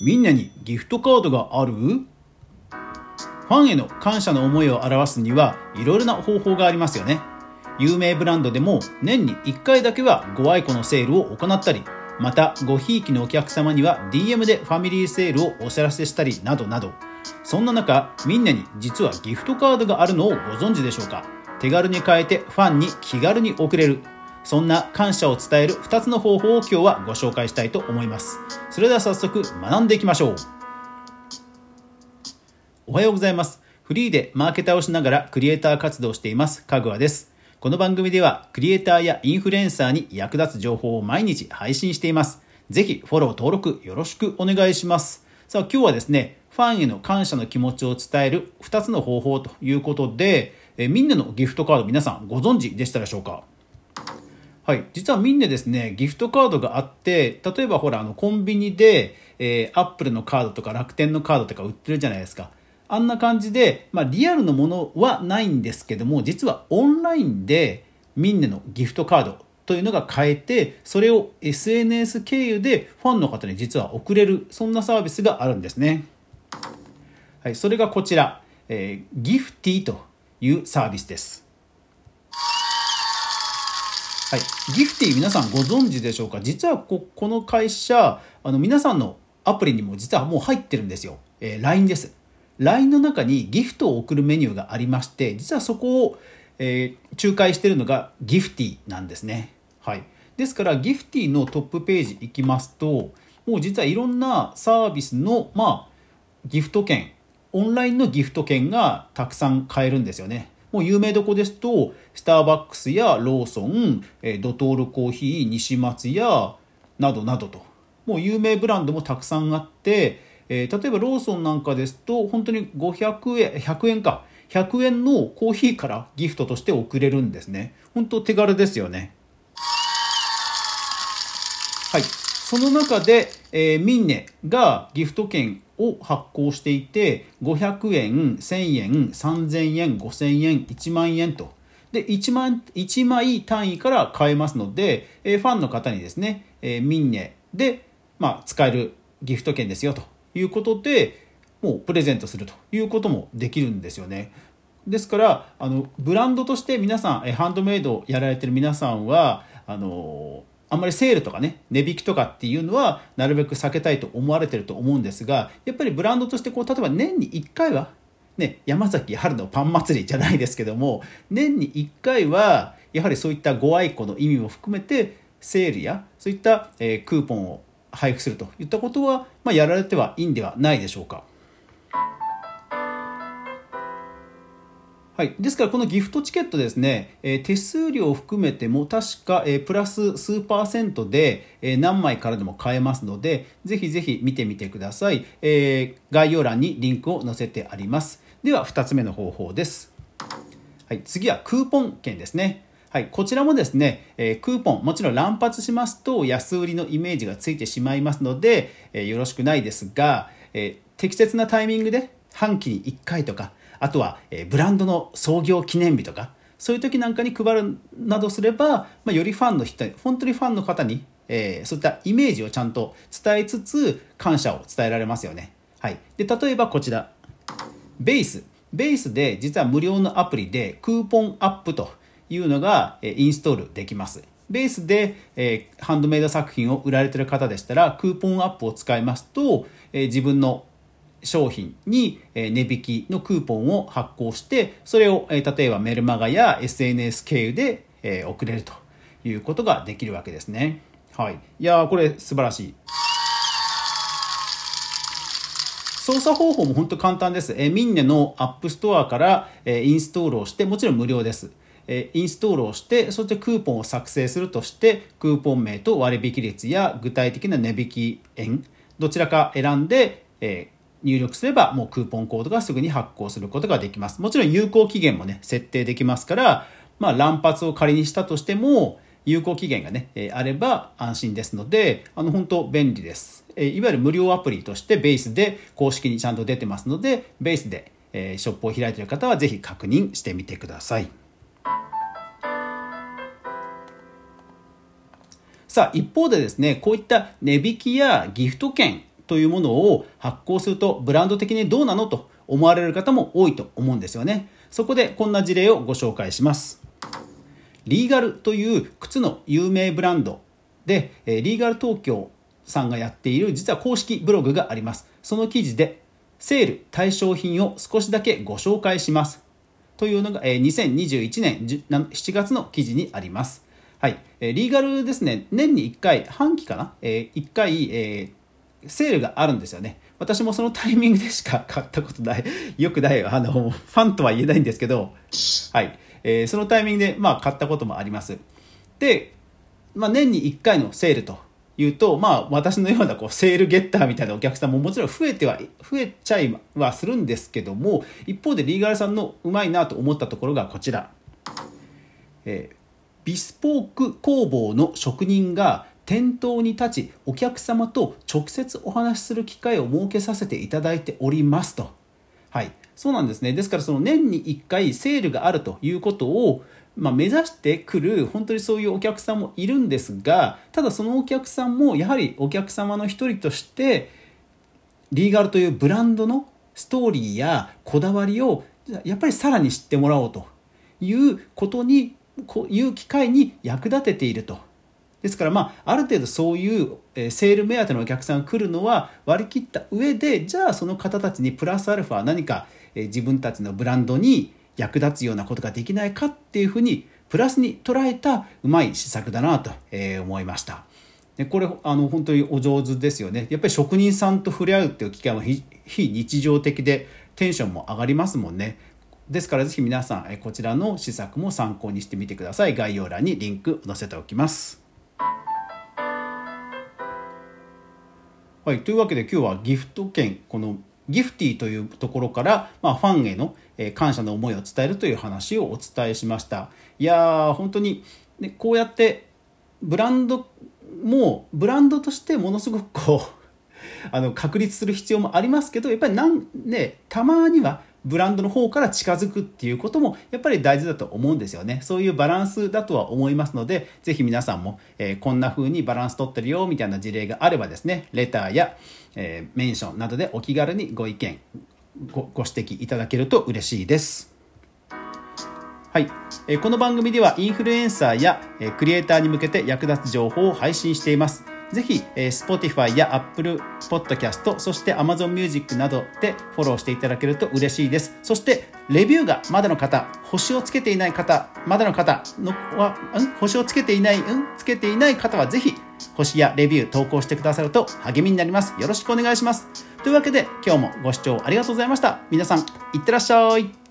みんなにギフトカードがある？ファンへの感謝の思いを表すにはいろいろな方法がありますよね。有名ブランドでも年に1回だけはご愛顧のセールを行ったり、またごひいきのお客様には DM でファミリーセールをお知らせしたりなどなど、そんな中、みんなに実はギフトカードがあるのをご存知でしょうか？手軽に変えてファンに気軽に送れる。そんな感謝を伝える2つの方法を今日はご紹介したいと思います。それでは早速学んでいきましょう。おはようございます。フリーでマーケターをしながらクリエイター活動をしています、かぐわです。この番組ではクリエイターやインフルエンサーに役立つ情報を毎日配信しています。ぜひフォロー登録よろしくお願いします。さあ今日はですね、ファンへの感謝の気持ちを伝える2つの方法ということで、えみんなのギフトカード皆さんご存知でしたでしょうか？はい。実はみんなですね、ギフトカードがあって、例えばほら、あの、コンビニで、えー、アップルのカードとか楽天のカードとか売ってるじゃないですか。あんな感じで、まあ、リアルのものはないんですけども、実はオンラインでみんなのギフトカードというのが買えて、それを SNS 経由でファンの方に実は送れる、そんなサービスがあるんですね。はい。それがこちら、えー、ギフティというサービスです。はい、ギフティ皆さんご存知でしょうか？実はここの会社あの皆さんのアプリにも実はもう入ってるんですよ、えー、LINE です。LINE の中にギフトを送るメニューがありまして実はそこを、えー、仲介してるのがギフティなんですね。はい。ですからギフティのトップページ行きますともう実はいろんなサービスのまあギフト券オンラインのギフト券がたくさん買えるんですよね。もう有名どこですと、スターバックスやローソン、ドトールコーヒー、西松屋などなどと、もう有名ブランドもたくさんあって、えー、例えばローソンなんかですと、本当に500円、100円か、100円のコーヒーからギフトとして送れるんですね。本当手軽ですよね。はい。その中で、えー、ミンネがギフト券を発行していて500円1000円3000円5000円1万円とで 1, 万1枚単位から買えますので、えー、ファンの方にですね、えー、ミンネで、まあ、使えるギフト券ですよということでもうプレゼントするということもできるんですよね。ですからあのブランドとして皆さん、えハンドメイドをやられてる皆さんはあのあんまりセールとかね、値引きとかっていうのは、なるべく避けたいと思われてると思うんですが、やっぱりブランドとして、こう、例えば年に1回は、ね、山崎春のパン祭りじゃないですけども、年に1回は、やはりそういったご愛顧の意味も含めて、セールや、そういった、えクーポンを配布するといったことは、まあ、やられてはいいんではないでしょうか。はい、ですからこのギフトチケットですね、えー、手数料を含めても確か、えー、プラス数パーセントで、えー、何枚からでも買えますのでぜひぜひ見てみてください、え概要欄にリンクを載せてあります。では2つ目の方法です、はい、次はクーポン券ですね。はい、こちらもですね、えー、クーポン、もちろん乱発しますと安売りのイメージがついてしまいますので、えー、よろしくないですが、えー、適切なタイミングで半期に1回とか、あとは、えブランドの創業記念日とかそういう時なんかに配るなどすれば、まあ、よりファンの人本当にファンの方に、えー、そういったイメージをちゃんと伝えつつ感謝を伝えられますよね。はい、で例えばこちらベースベースで実は無料のアプリでクーポンアップというのが、えインストールできます。ベースで、えー、ハンドメイド作品を売られてる方でしたらクーポンアップを使いますと、えー、自分の商品に値引きのクーポンを発行してそれを例えばメルマガや SNS 経由で送れるということができるわけですね。はい、いやこれ素晴らしい。操作方法も本当簡単です。えミンネのアップストアから、えインストールをして、もちろん無料です。えインストールをして、そしてクーポンを作成するとして、クーポン名と割引率や具体的な値引き円、どちらか選んで、え入力すればもうクーポンコードがすぐに発行することができます。もちろん有効期限もね、設定できますから、まあ乱発を仮にしたとしても、有効期限がね、えあれば安心ですので、あの本当便利です。えいわゆる無料アプリとしてベースで公式にちゃんと出てますので、ベースで、えショップを開いている方はぜひ確認してみてください。さあ、一方でですね、こういった値引きやギフト券というものを発行するとブランド的にどうなのと思われる方も多いと思うんですよね。そこでこんな事例をご紹介します。リーガルという靴の有名ブランドで、リーガル東京さんがやっている実は公式ブログがあります。その記事でセール対象品を少しだけご紹介します。というのが2021年7月の記事にあります。はい。リーガルですね、年に1回、半期かな ?1 回、セールがあるんですよね。私もそのタイミングでしか買ったことない、よくない、あの、ファンとは言えないんですけど、はい。えー、そのタイミングで、まあ、買ったこともあります。で、まあ、年に1回のセールというと、まあ、私のようなこうセールゲッターみたいなお客さんももちろん増えては、増えちゃいはするんですけども、一方でリーガルさんのうまいなと思ったところがこちら。えー、ビスポーク工房の職人が店頭に立ちお客様と直接お話しする機会を設けさせていただいておりますと。はい、そうなんですね。ですからその年に1回セールがあるということを、まあ、目指してくる本当にそういうお客さんもいるんですがただそのお客さんもやはりお客様の一人としてリーガルというブランドのストーリーやこだわりをやっぱりさらに知ってもらおうということにこういう機会に役立てているとですから、まあ、ある程度そういうセール目当てのお客さんが来るのは割り切った上でじゃあその方たちにプラスアルファ何か自分たちのブランドに役立つようなことができないかっていうふうにプラスに捉えたうまい施策だなと思いました。でこれあの本当にお上手ですよね。やっぱり職人さんと触れ合うっていう機会は非日常的でテンションも上がりますもんね。ですからぜひ皆さんこちらの施策も参考にしてみてください。概要欄にリンク載せておきます。はい、というわけで今日はギフト券このギフティというところから、まあ、ファンへの感謝の思いを伝えるという話をお伝えしました。いやー本当に、ね、こうやってブランドもブランドとしてものすごくこう あの確立する必要もありますけどやっぱりなん、ね、たまにはブランドの方から近づくっていうこともやっぱり大事だと思うんですよね。そういうバランスだとは思いますので、ぜひ皆さんも、えー、こんな風にバランス取ってるよみたいな事例があればですね、レターや、えー、メンションなどでお気軽にご意見ご、ご指摘いただけると嬉しいです。はい、えこの番組ではインフルエンサーや、えクリエイターに向けて役立つ情報を配信しています。ぜひ、えー、Spotify や Apple Podcast、そして Amazon Music などでフォローしていただけると嬉しいです。そして、レビューがまだの方、星をつけていない方、まだの方のは、ん？星をつけていない、うん？つけていない方はぜひ、星やレビュー投稿してくださると励みになります。よろしくお願いします。というわけで、今日もご視聴ありがとうございました。皆さん、いってらっしゃい。